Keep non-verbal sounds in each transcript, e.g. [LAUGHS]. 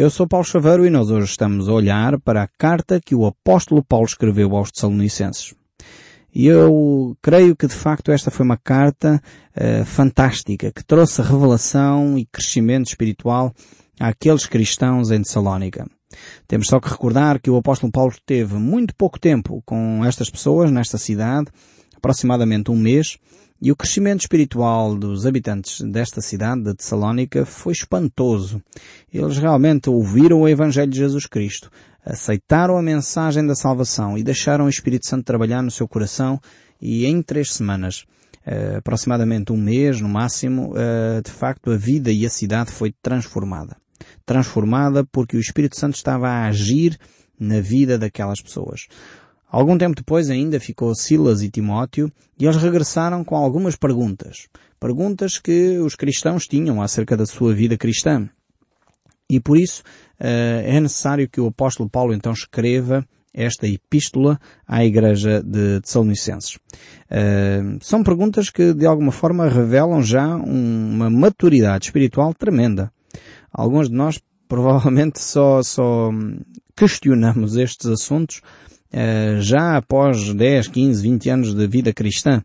Eu sou Paulo Chaveiro e nós hoje estamos a olhar para a carta que o apóstolo Paulo escreveu aos Tessalonicenses. E eu creio que de facto esta foi uma carta uh, fantástica, que trouxe revelação e crescimento espiritual àqueles cristãos em Tessalónica. Temos só que recordar que o apóstolo Paulo teve muito pouco tempo com estas pessoas nesta cidade, aproximadamente um mês, e o crescimento espiritual dos habitantes desta cidade, de Tessalónica, foi espantoso. Eles realmente ouviram o Evangelho de Jesus Cristo, aceitaram a mensagem da salvação e deixaram o Espírito Santo trabalhar no seu coração e em três semanas, eh, aproximadamente um mês no máximo, eh, de facto a vida e a cidade foi transformada. Transformada porque o Espírito Santo estava a agir na vida daquelas pessoas. Algum tempo depois ainda ficou Silas e Timóteo e eles regressaram com algumas perguntas. Perguntas que os cristãos tinham acerca da sua vida cristã. E por isso uh, é necessário que o apóstolo Paulo então escreva esta epístola à igreja de Tessalonicenses. Uh, são perguntas que de alguma forma revelam já uma maturidade espiritual tremenda. Alguns de nós [LAUGHS] provavelmente só, só questionamos estes assuntos eh, já após 10, 15, 20 anos de vida cristã.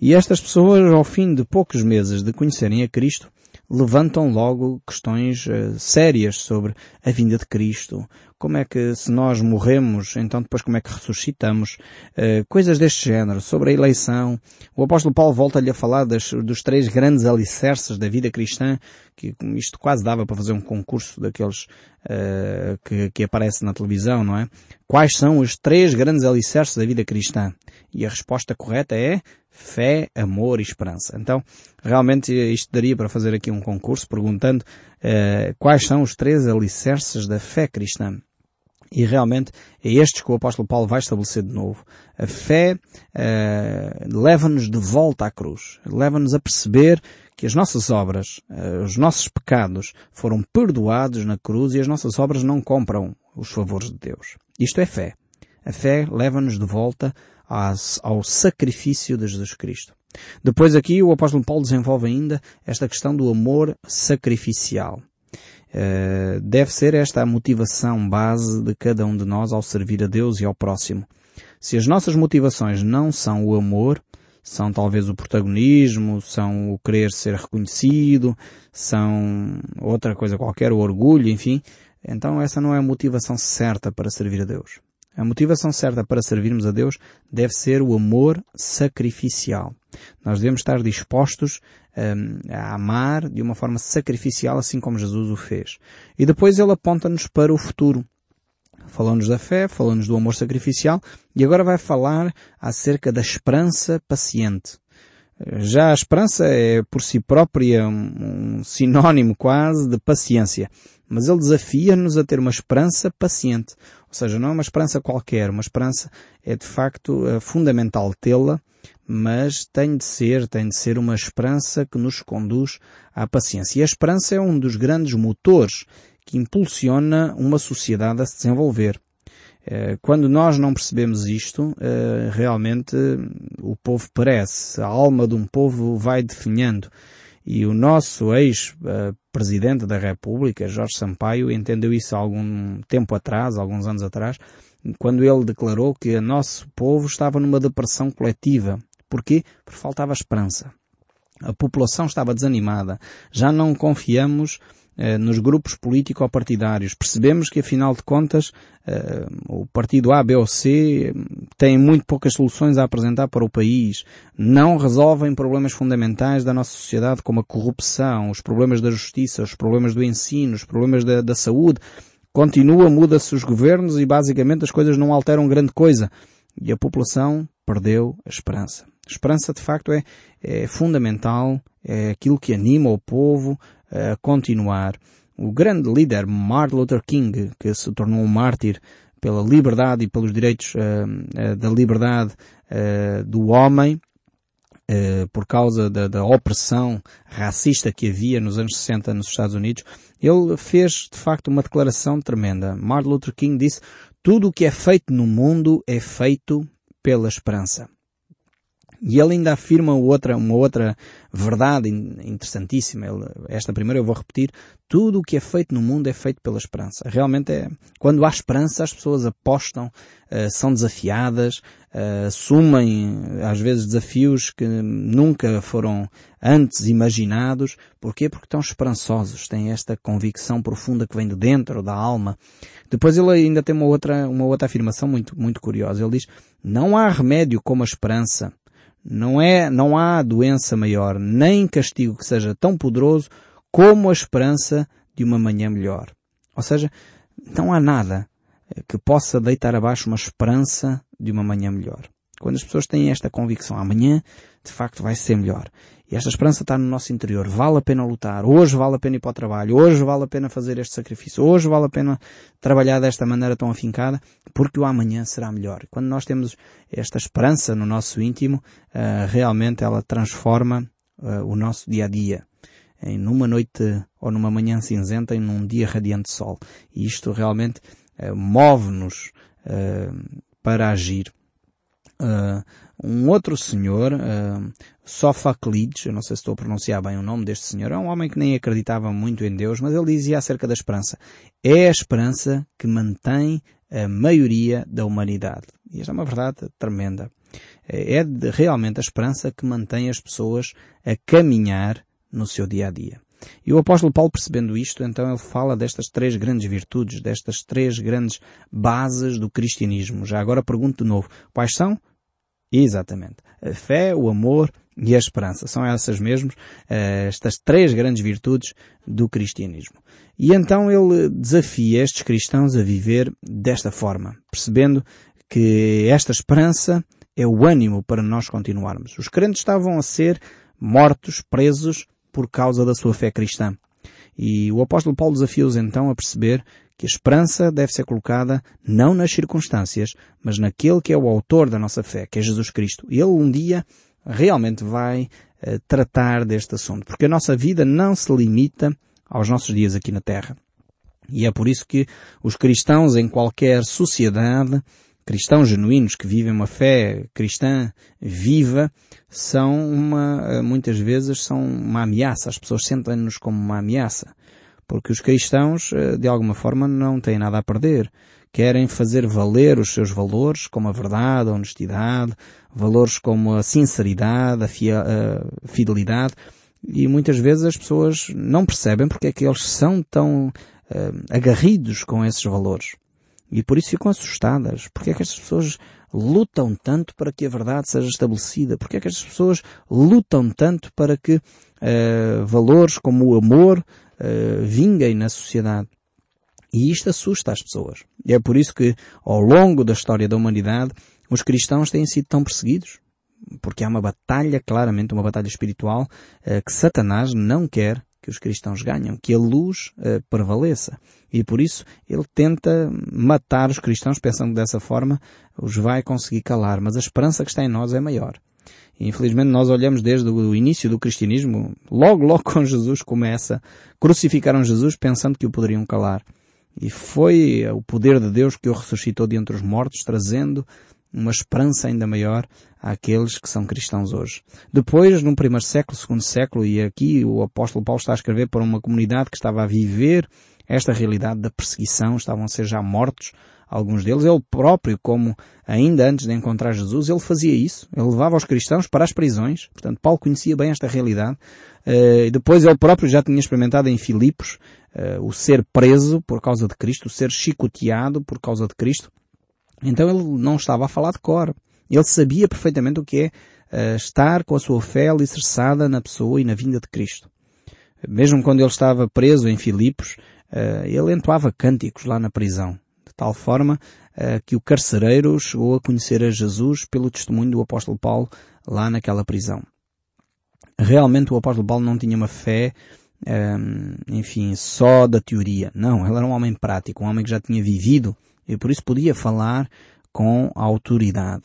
E estas pessoas, ao fim de poucos meses de conhecerem a Cristo, levantam logo questões uh, sérias sobre a vinda de Cristo. Como é que se nós morremos, então depois como é que ressuscitamos? Uh, coisas deste género, sobre a eleição. O apóstolo Paulo volta-lhe a falar das, dos três grandes alicerces da vida cristã, que isto quase dava para fazer um concurso daqueles uh, que, que aparece na televisão, não é? Quais são os três grandes alicerces da vida cristã? E a resposta correta é fé, amor e esperança. Então, realmente isto daria para fazer aqui um concurso perguntando uh, quais são os três alicerces da fé cristã. E realmente é estes que o apóstolo Paulo vai estabelecer de novo. A fé uh, leva-nos de volta à cruz. Leva-nos a perceber que as nossas obras, uh, os nossos pecados foram perdoados na cruz e as nossas obras não compram os favores de Deus. Isto é fé. A fé leva-nos de volta ao sacrifício de Jesus Cristo. Depois aqui o apóstolo Paulo desenvolve ainda esta questão do amor sacrificial. Uh, deve ser esta a motivação base de cada um de nós ao servir a Deus e ao próximo. Se as nossas motivações não são o amor, são talvez o protagonismo, são o querer ser reconhecido, são outra coisa qualquer, o orgulho, enfim, então essa não é a motivação certa para servir a Deus. A motivação certa para servirmos a Deus deve ser o amor sacrificial. Nós devemos estar dispostos um, a amar de uma forma sacrificial, assim como Jesus o fez. E depois ele aponta-nos para o futuro. Falou-nos da fé, falou-nos do amor sacrificial e agora vai falar acerca da esperança paciente. Já a esperança é por si própria um, um sinónimo quase de paciência. Mas ele desafia-nos a ter uma esperança paciente. Ou seja, não é uma esperança qualquer. Uma esperança é de facto eh, fundamental tê-la, mas tem de ser, tem de ser uma esperança que nos conduz à paciência. E a esperança é um dos grandes motores que impulsiona uma sociedade a se desenvolver. Eh, quando nós não percebemos isto, eh, realmente o povo perece, a alma de um povo vai definhando. E o nosso ex-presidente da República, Jorge Sampaio, entendeu isso há algum tempo atrás, alguns anos atrás, quando ele declarou que o nosso povo estava numa depressão coletiva. Porquê? Porque faltava esperança. A população estava desanimada. Já não confiamos nos grupos político-partidários. Percebemos que, afinal de contas, eh, o partido A, B ou C tem muito poucas soluções a apresentar para o país. Não resolvem problemas fundamentais da nossa sociedade, como a corrupção, os problemas da justiça, os problemas do ensino, os problemas da, da saúde. Continua, muda-se os governos e basicamente as coisas não alteram grande coisa. E a população perdeu a esperança. A esperança, de facto, é, é fundamental, é aquilo que anima o povo, continuar. O grande líder Martin Luther King, que se tornou um mártir pela liberdade e pelos direitos uh, uh, da liberdade uh, do homem, por causa da, da, opressão racista que havia nos anos 60 nos Estados Unidos, ele fez de facto uma declaração tremenda. Martin Luther King disse, tudo o que é feito no mundo é feito pela esperança. E ele ainda afirma outra, uma outra verdade interessantíssima. Esta primeira eu vou repetir. Tudo o que é feito no mundo é feito pela esperança. Realmente é, quando há esperança as pessoas apostam, uh, são desafiadas, uh, assumem às vezes desafios que nunca foram antes imaginados. Porquê? Porque estão esperançosos, têm esta convicção profunda que vem de dentro da alma. Depois ele ainda tem uma outra, uma outra afirmação muito, muito curiosa. Ele diz, não há remédio como a esperança não é, não há doença maior, nem castigo que seja tão poderoso como a esperança de uma manhã melhor. Ou seja, não há nada que possa deitar abaixo uma esperança de uma manhã melhor. Quando as pessoas têm esta convicção, amanhã de facto vai ser melhor. E esta esperança está no nosso interior. Vale a pena lutar. Hoje vale a pena ir para o trabalho. Hoje vale a pena fazer este sacrifício. Hoje vale a pena trabalhar desta maneira tão afincada, porque o amanhã será melhor. Quando nós temos esta esperança no nosso íntimo, uh, realmente ela transforma uh, o nosso dia a dia. Em numa noite ou numa manhã cinzenta em num dia radiante de sol. E isto realmente uh, move-nos para agir. Uh, um outro senhor, uh, Sofaclides, eu não sei se estou a pronunciar bem o nome deste senhor, é um homem que nem acreditava muito em Deus, mas ele dizia acerca da esperança. É a esperança que mantém a maioria da humanidade. E esta é uma verdade tremenda. É realmente a esperança que mantém as pessoas a caminhar no seu dia a dia. E o apóstolo Paulo percebendo isto, então ele fala destas três grandes virtudes, destas três grandes bases do cristianismo. Já agora pergunto de novo, quais são? Exatamente. A fé, o amor e a esperança. São essas mesmas, eh, estas três grandes virtudes do cristianismo. E então ele desafia estes cristãos a viver desta forma, percebendo que esta esperança é o ânimo para nós continuarmos. Os crentes estavam a ser mortos, presos, por causa da sua fé cristã. E o apóstolo Paulo desafia-os então a perceber que a esperança deve ser colocada não nas circunstâncias, mas naquele que é o autor da nossa fé, que é Jesus Cristo. Ele um dia realmente vai uh, tratar deste assunto, porque a nossa vida não se limita aos nossos dias aqui na Terra. E é por isso que os cristãos em qualquer sociedade cristãos genuínos que vivem uma fé cristã viva são uma, eh, muitas vezes são uma ameaça. As pessoas sentem-nos como uma ameaça. Porque os cristãos, eh, de alguma forma, não têm nada a perder. Querem fazer valer os seus valores, como a verdade, a honestidade, valores como a sinceridade, a fidelidade. E muitas vezes as pessoas não percebem porque é que eles são tão uh, agarridos com esses valores. E por isso ficam assustadas. Porque é que estas pessoas lutam tanto para que a verdade seja estabelecida? Porque é que estas pessoas lutam tanto para que uh, valores como o amor uh, vinguem na sociedade? E isto assusta as pessoas. E é por isso que, ao longo da história da humanidade, os cristãos têm sido tão perseguidos. Porque há uma batalha, claramente uma batalha espiritual, uh, que Satanás não quer que os cristãos ganham, que a luz uh, prevaleça. E por isso ele tenta matar os cristãos pensando que dessa forma os vai conseguir calar. Mas a esperança que está em nós é maior. Infelizmente nós olhamos desde o início do cristianismo, logo, logo [LAUGHS] com Jesus começa, crucificaram Jesus pensando que o poderiam calar. E foi o poder de Deus que o ressuscitou de entre os mortos, trazendo uma esperança ainda maior àqueles que são cristãos hoje. Depois, no primeiro século, segundo século, e aqui o apóstolo Paulo está a escrever para uma comunidade que estava a viver esta realidade da perseguição, estavam a ser já mortos, alguns deles. Ele próprio, como ainda antes de encontrar Jesus, ele fazia isso. Ele levava os cristãos para as prisões. Portanto, Paulo conhecia bem esta realidade. Uh, depois ele próprio já tinha experimentado em Filipos uh, o ser preso por causa de Cristo, o ser chicoteado por causa de Cristo. Então ele não estava a falar de cor. Ele sabia perfeitamente o que é uh, estar com a sua fé alicerçada na pessoa e na vinda de Cristo. Mesmo quando ele estava preso em Filipos, ele entoava cânticos lá na prisão, tal forma uh, que o carcereiro chegou a conhecer a Jesus pelo testemunho do apóstolo Paulo lá naquela prisão. Realmente o apóstolo Paulo não tinha uma fé enfim, só da teoria. Não, ele era um homem prático, um homem que já tinha vivido e por isso podia falar com autoridade.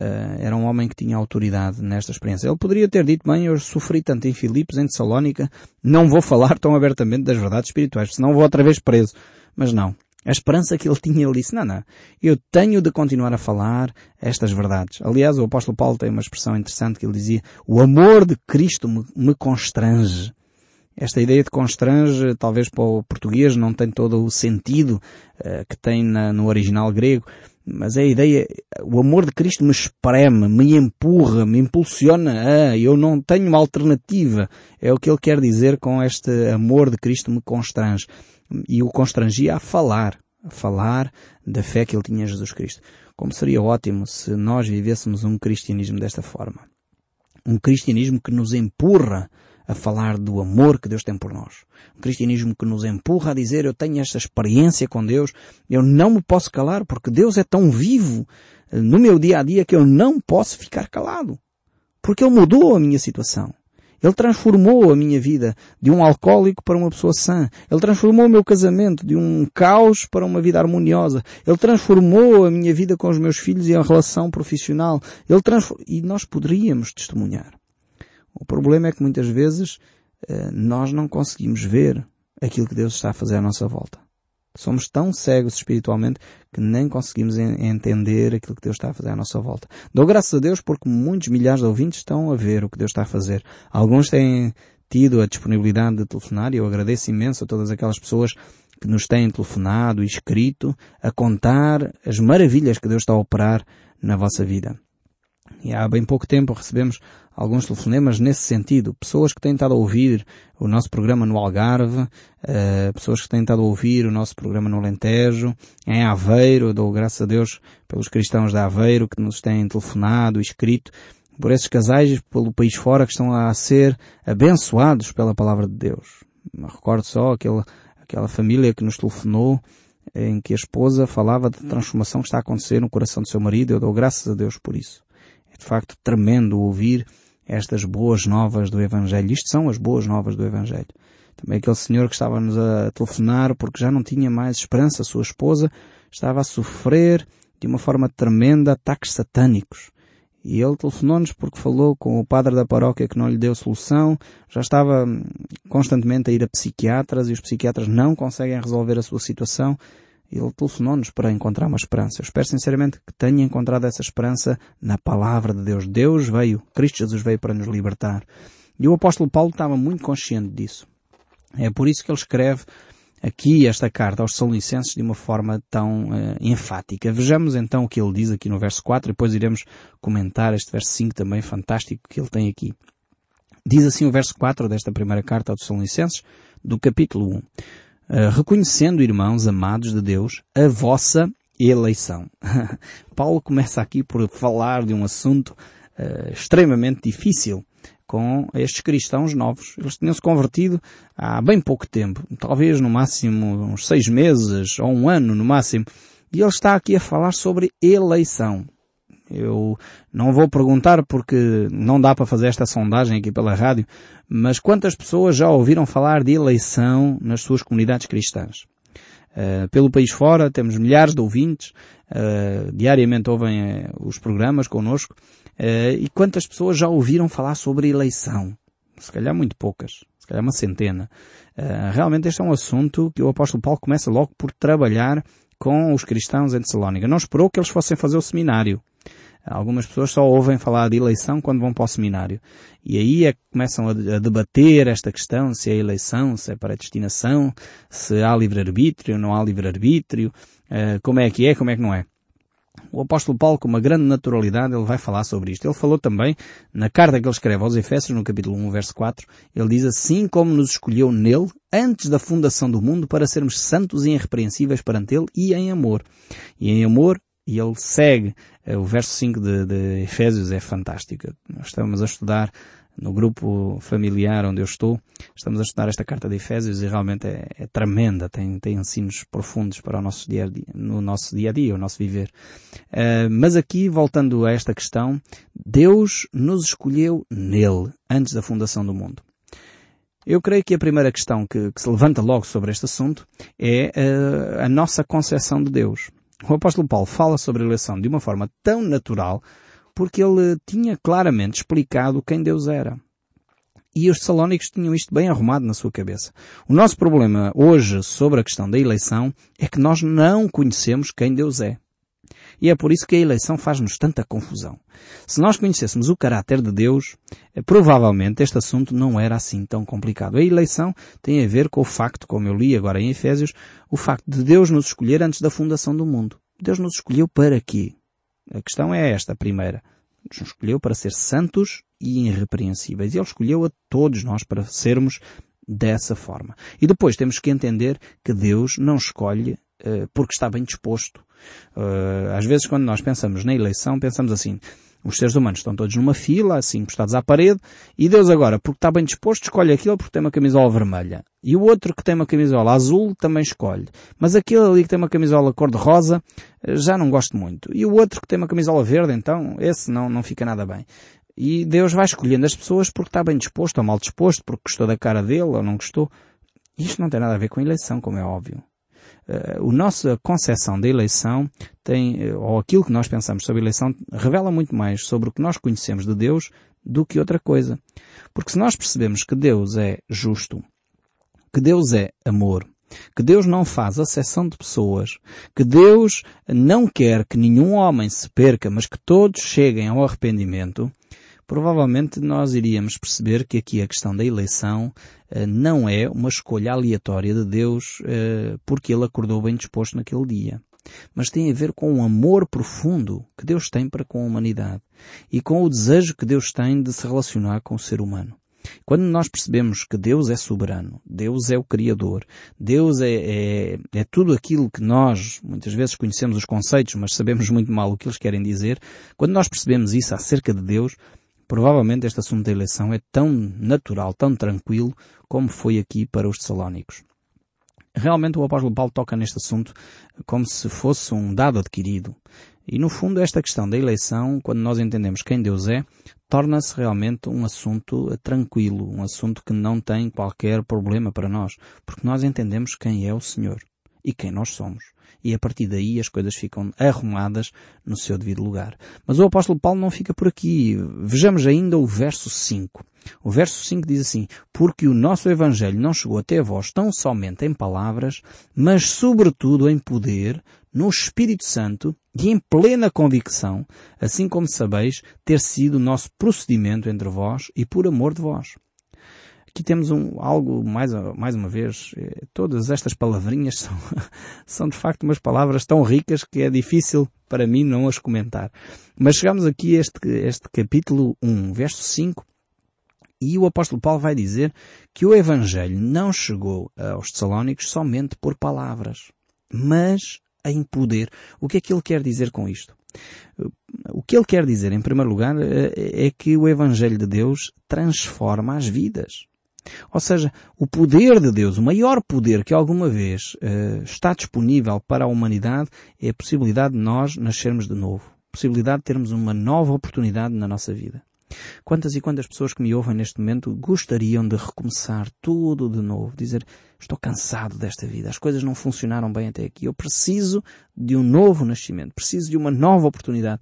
Uh, era um homem que tinha autoridade nesta experiência. Ele poderia ter dito, bem, eu sofri tanto em Filipos, em Tessalónica, não vou falar tão abertamente das verdades espirituais, senão vou outra vez preso. Mas não. A esperança que ele tinha, ele disse, não, não, eu tenho de continuar a falar estas verdades. Aliás, o apóstolo Paulo tem uma expressão interessante que ele dizia, o amor de Cristo me, me constrange. Esta ideia de constrange, talvez para o português não tem todo o sentido uh, que tem na, no original grego, mas é a ideia, o amor de Cristo me espreme, me empurra, me impulsiona a, eu não tenho uma alternativa. É o que ele quer dizer com este amor de Cristo me constrange. E o constrangia a falar, a falar da fé que ele tinha em Jesus Cristo. Como seria ótimo se nós vivêssemos um cristianismo desta forma. Um cristianismo que nos empurra a falar do amor que Deus tem por nós. Um cristianismo que nos empurra a dizer eu tenho esta experiência com Deus, eu não me posso calar porque Deus é tão vivo eh, no meu dia a dia que eu não posso ficar calado. Porque Ele mudou a minha situação. Ele transformou a minha vida de um alcoólico para uma pessoa sã. Ele transformou o meu casamento de um caos para uma vida harmoniosa. Ele transformou a minha vida com os meus filhos e a relação profissional. Ele transform... E nós poderíamos testemunhar. O problema é que muitas vezes eh, nós não conseguimos ver aquilo que Deus está a fazer à nossa volta. Somos tão cegos espiritualmente que nem conseguimos entender aquilo que Deus está a fazer à nossa volta. Dou graças a Deus porque muitos milhares de ouvintes estão a ver o que Deus está a fazer. Alguns têm tido a disponibilidade de telefonar e eu agradeço imenso a todas aquelas pessoas que nos têm telefonado e escrito a contar as maravilhas que Deus está a operar na vossa vida. E há bem pouco tempo recebemos alguns telefonemas nesse sentido. Pessoas que têm estado a ouvir o nosso programa no Algarve, uh, pessoas que têm estado a ouvir o nosso programa no Alentejo, em Aveiro, dou graças a Deus pelos cristãos de Aveiro que nos têm telefonado escrito, por esses casais pelo país fora que estão a ser abençoados pela palavra de Deus. Me recordo só aquele, aquela família que nos telefonou em que a esposa falava da transformação que está a acontecer no coração do seu marido. Eu dou graças a Deus por isso. É de facto tremendo ouvir estas boas novas do Evangelho. Isto são as boas novas do Evangelho. Também aquele senhor que estava-nos a telefonar porque já não tinha mais esperança, sua esposa estava a sofrer de uma forma tremenda ataques satânicos. E ele telefonou-nos porque falou com o padre da paróquia que não lhe deu solução, já estava hum, constantemente a ir a psiquiatras e os psiquiatras não conseguem resolver a sua situação ele telefonou-nos para encontrar uma esperança. Eu espero sinceramente que tenha encontrado essa esperança na palavra de Deus. Deus veio, Cristo Jesus veio para nos libertar. E o apóstolo Paulo estava muito consciente disso. É por isso que ele escreve aqui esta carta aos Salonicenses de uma forma tão uh, enfática. Vejamos então o que ele diz aqui no verso 4 e depois iremos comentar este verso 5 também fantástico que ele tem aqui. Diz assim o verso 4 desta primeira carta aos Salonicenses do capítulo 1. Eh, reconhecendo, irmãos amados de Deus, a vossa eleição. [LAUGHS] Paulo começa aqui por falar de um assunto uh, extremamente difícil com estes cristãos novos. Eles tinham se convertido há bem pouco tempo, talvez no máximo uns seis meses ou um ano no máximo. E ele está aqui a falar sobre eleição. Eu não vou perguntar porque não dá para fazer esta sondagem aqui pela rádio, mas quantas pessoas já ouviram falar de eleição nas suas comunidades cristãs? Uh, pelo país fora temos milhares de ouvintes, uh, diariamente ouvem uh, os programas connosco, e quantas pessoas já ouviram falar sobre eleição? Se calhar muito poucas, se calhar uma centena. realmente este é um assunto que o apóstolo Paulo começa logo por trabalhar com os cristãos em Tessalónica. Não esperou que eles fossem fazer o seminário. Algumas pessoas só ouvem falar de eleição quando vão para o seminário. E aí é que começam a, debater esta questão, se é eleição, se é para destinação, se há livre-arbítrio, não há livre-arbítrio, uh, como é que é, como é que não é. O apóstolo Paulo, com uma grande naturalidade, ele vai falar sobre isto. Ele falou também, na carta que ele escreve aos Efésios, no capítulo 1, verso 4, ele diz assim como nos escolheu nele, antes da fundação do mundo, para sermos santos e irrepreensíveis perante ele e em amor. E em amor e ele segue. Eh, o verso 5 de, de Efésios é fantástico. Nós estamos a estudar no grupo familiar onde eu estou, estamos a estudar esta carta de Efésios e realmente é, é tremenda, tem, tem ensinos profundos para o nosso dia a dia, no nosso dia a dia, o nosso viver. Uh, mas aqui, voltando a esta questão, Deus nos escolheu nele, antes da fundação do mundo. Eu creio que a primeira questão que, que se levanta logo sobre este assunto é uh, a nossa concepção de Deus. O apóstolo Paulo fala sobre a eleição de uma forma tão natural porque ele tinha claramente explicado quem Deus era. E os salónicos tinham isto bem arrumado na sua cabeça. O nosso problema hoje sobre a questão da eleição é que nós não conhecemos quem Deus é. E é por isso que a eleição faz-nos tanta confusão. Se nós conhecêssemos o caráter de Deus, eh, provavelmente este assunto não era assim tão complicado. A eleição tem a ver com o facto, como eu li agora em Efésios, o facto de Deus nos escolher antes da fundação do mundo. Deus nos escolheu para quê? A questão é esta, primeira. Nos escolheu para ser santos e irrepreensíveis. E Ele escolheu a todos nós para sermos dessa forma. E depois temos que entender que Deus não escolhe uh, porque está bem disposto. Uh, às vezes quando nós pensamos na eleição, pensamos assim, os seres humanos estão todos numa fila, assim, encostados à parede, e Deus agora, porque está bem disposto, escolhe aquele porque tem uma camisola vermelha. E o outro que tem uma camisola azul também escolhe. Mas aquele ali que tem uma camisola cor-de-rosa, eh, já não gosto muito. E o outro que tem uma camisola verde, então, esse não, não fica nada bem. E Deus vai escolhendo as pessoas porque está bem disposto ou mal disposto, porque gostou da cara dele ou não gostou. Isto não tem nada a ver com eleição, como é óbvio. Uh, a nossa concepção da eleição tem, eh, ou aquilo que nós pensamos sobre a eleição, revela muito mais sobre o que nós conhecemos de Deus do que outra coisa. Porque se nós percebemos que Deus é justo, que Deus é amor, que Deus não faz acessão de pessoas, que Deus não quer que nenhum homem se perca, mas que todos cheguem ao arrependimento, provavelmente nós iríamos perceber que aqui a questão da eleição uh, não é uma escolha aleatória de Deus uh, porque ele acordou bem disposto naquele dia. Mas tem a ver com o amor profundo que Deus tem para com a humanidade e com o desejo que Deus tem de se relacionar com o ser humano. Quando nós percebemos que Deus é soberano, Deus é o Criador, Deus é, é, é, tudo aquilo que nós muitas vezes conhecemos os conceitos, mas sabemos muito mal o que eles querem dizer, quando nós percebemos isso acerca de Deus, Provavelmente este assunto da eleição é tão natural, tão tranquilo, como foi aqui para os Tessalónicos. Realmente o apóstolo Paulo toca neste assunto como se fosse um dado adquirido. E no fundo esta questão da eleição, quando nós entendemos quem Deus é, torna-se realmente um assunto tranquilo, um assunto que não tem qualquer problema para nós, porque nós entendemos quem é o Senhor e quem nós somos. E a partir daí as coisas ficam arrumadas no seu devido lugar. Mas o apóstolo Paulo não fica por aqui. Vejamos ainda o verso 5. O verso 5 diz assim, porque o nosso Evangelho não chegou até vós tão somente em palavras, mas sobretudo em poder, no Espírito Santo e em plena convicção, assim como sabeis ter sido o nosso procedimento entre vós e por amor de vós. Aqui temos um, algo, mais, mais uma vez, eh, todas estas palavrinhas [LAUGHS] são, são de facto umas palavras tão ricas que é difícil para mim não as comentar. Mas chegamos aqui a este, este capítulo 1, verso 5, e o apóstolo Paulo vai dizer que o Evangelho não chegou aos Tessalónicos somente por palavras, mas em poder. O que é que ele quer dizer com isto? O que ele quer dizer, em primeiro lugar, eh, é que o Evangelho de Deus transforma as vidas. Ou seja, o poder de Deus, o maior poder que alguma vez uh, está disponível para a humanidade é a possibilidade de nós nascermos de novo. Possibilidade de termos uma nova oportunidade na nossa vida. Quantas e quantas pessoas que me ouvem neste momento gostariam de recomeçar tudo de novo, dizer, estou cansado desta vida, as coisas não funcionaram bem até aqui, eu preciso de um novo nascimento, preciso de uma nova oportunidade.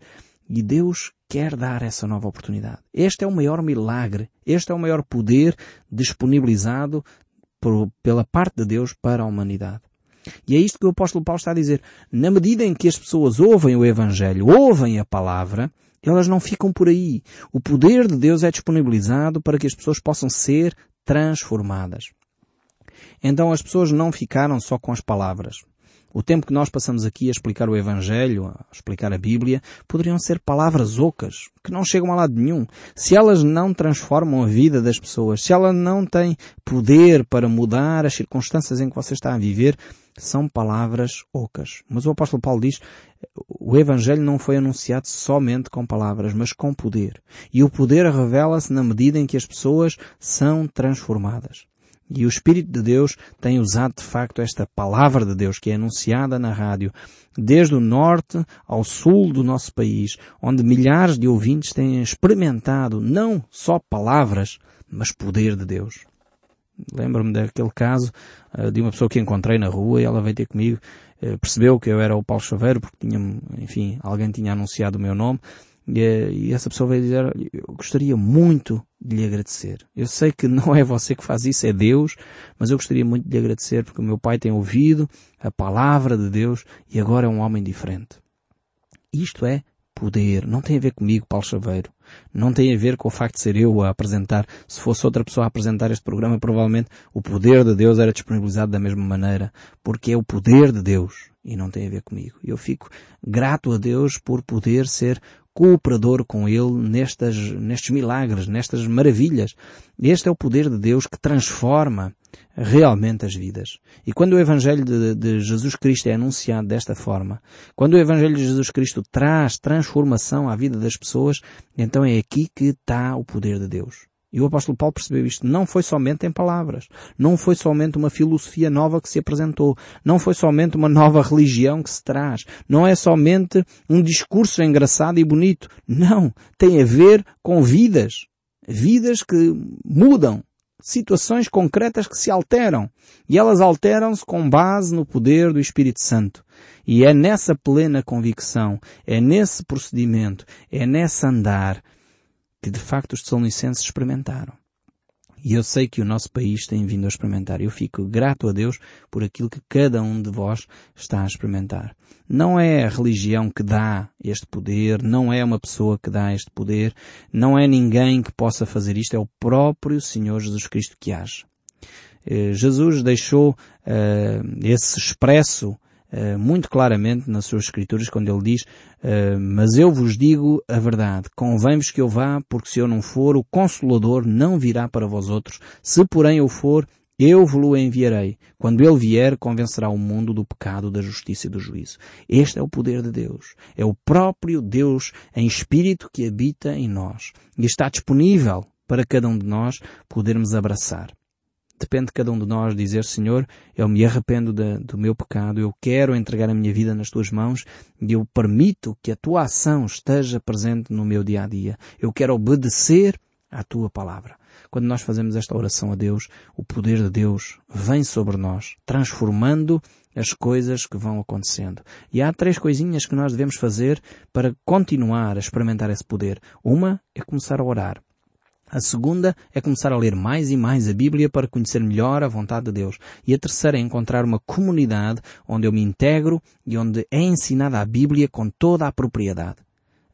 E Deus quer dar essa nova oportunidade. Este é o maior milagre, este é o maior poder disponibilizado por, pela parte de Deus para a humanidade. E é isto que o apóstolo Paulo está a dizer. Na medida em que as pessoas ouvem o Evangelho, ouvem a palavra, elas não ficam por aí. O poder de Deus é disponibilizado para que as pessoas possam ser transformadas. Então as pessoas não ficaram só com as palavras. O tempo que nós passamos aqui a explicar o Evangelho, a explicar a Bíblia, poderiam ser palavras ocas, que não chegam a lado nenhum. Se elas não transformam a vida das pessoas, se ela não tem poder para mudar as circunstâncias em que você está a viver, são palavras ocas. Mas o apóstolo Paulo diz, o Evangelho não foi anunciado somente com palavras, mas com poder. E o poder revela-se na medida em que as pessoas são transformadas. E o Espírito de Deus tem usado de facto esta palavra de Deus que é anunciada na rádio, desde o norte ao sul do nosso país, onde milhares de ouvintes têm experimentado não só palavras, mas poder de Deus. Lembro-me daquele caso uh, de uma pessoa que encontrei na rua e ela veio ter comigo, uh, percebeu que eu era o Paulo Chaveiro porque tinha, enfim, alguém tinha anunciado o meu nome E, e essa pessoa vai dizer, eu gostaria muito de lhe agradecer. Eu sei que não é você que faz isso, é Deus, mas eu gostaria muito de lhe agradecer porque o meu pai tem ouvido a palavra de Deus e agora é um homem diferente. Isto é poder. Não tem a ver comigo, Paulo Chaveiro. Não tem a ver com o facto de ser eu a apresentar. Se fosse outra pessoa a apresentar este programa, provavelmente o poder de Deus era disponibilizado da mesma maneira. Porque é o poder de Deus e não tem a ver comigo. Eu fico grato a Deus por poder ser cooperador com Ele nestas, nestes milagres, nestas maravilhas. Este é o poder de Deus que transforma realmente as vidas. E quando o Evangelho de, de, Jesus Cristo é anunciado desta forma, quando o Evangelho de Jesus Cristo traz transformação à vida das pessoas, então é aqui que está o poder de Deus. E o apóstolo Paulo percebeu isto. Não foi somente em palavras. Não foi somente uma filosofia nova que se apresentou. Não foi somente uma nova religião que se traz. Não é somente um discurso engraçado e bonito. Não. Tem a ver com vidas. Vidas que mudam. Situações concretas que se alteram. E elas alteram-se com base no poder do Espírito Santo. E é nessa plena convicção, é nesse procedimento, é nesse andar que de facto os Tessalonicenses experimentaram. E eu sei que o nosso país tem vindo a experimentar. Eu fico grato a Deus por aquilo que cada um de vós está a experimentar. Não é a religião que dá este poder, não é uma pessoa que dá este poder, não é ninguém que possa fazer isto, é o próprio Senhor Jesus Cristo que age. Eh, Jesus deixou uh, esse expresso muito claramente nas suas escrituras quando ele diz uh, mas eu vos digo a verdade, convém-vos que eu vá, porque se eu não for, o Consolador não virá para vós outros. Se porém eu for, eu vos-lo enviarei. Quando ele vier, convencerá o mundo do pecado, da justiça e do juízo. Este é o poder de Deus. É o próprio Deus em espírito que habita em nós. E está disponível para cada um de nós podermos abraçar. Depende de cada um de nós dizer, Senhor, eu me arrependo de, do meu pecado, eu quero entregar a minha vida nas tuas mãos e eu permito que a tua ação esteja presente no meu dia a dia. Eu quero obedecer à tua palavra. Quando nós fazemos esta oração a Deus, o poder de Deus vem sobre nós, transformando as coisas que vão acontecendo. E há três coisinhas que nós devemos fazer para continuar a experimentar esse poder. Uma é começar a orar. A segunda é começar a ler mais e mais a Bíblia para conhecer melhor a vontade de Deus. E a terceira é encontrar uma comunidade onde eu me integro e onde é ensinada a Bíblia com toda a propriedade.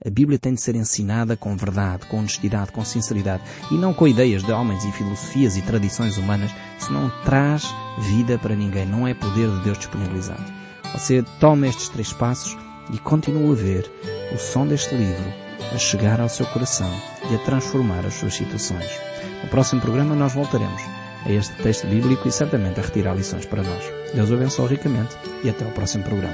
A Bíblia tem de ser ensinada com verdade, com honestidade, com sinceridade e não com ideias de homens e filosofias e tradições humanas. Isso não traz vida para ninguém, não é poder de Deus disponibilizado. Você toma estes três passos e continua a ver o som deste livro a chegar ao seu coração e a transformar as suas situações. No próximo programa nós voltaremos a este texto bíblico e certamente a retirar lições para nós. Deus o abençoe ricamente e até ao próximo programa.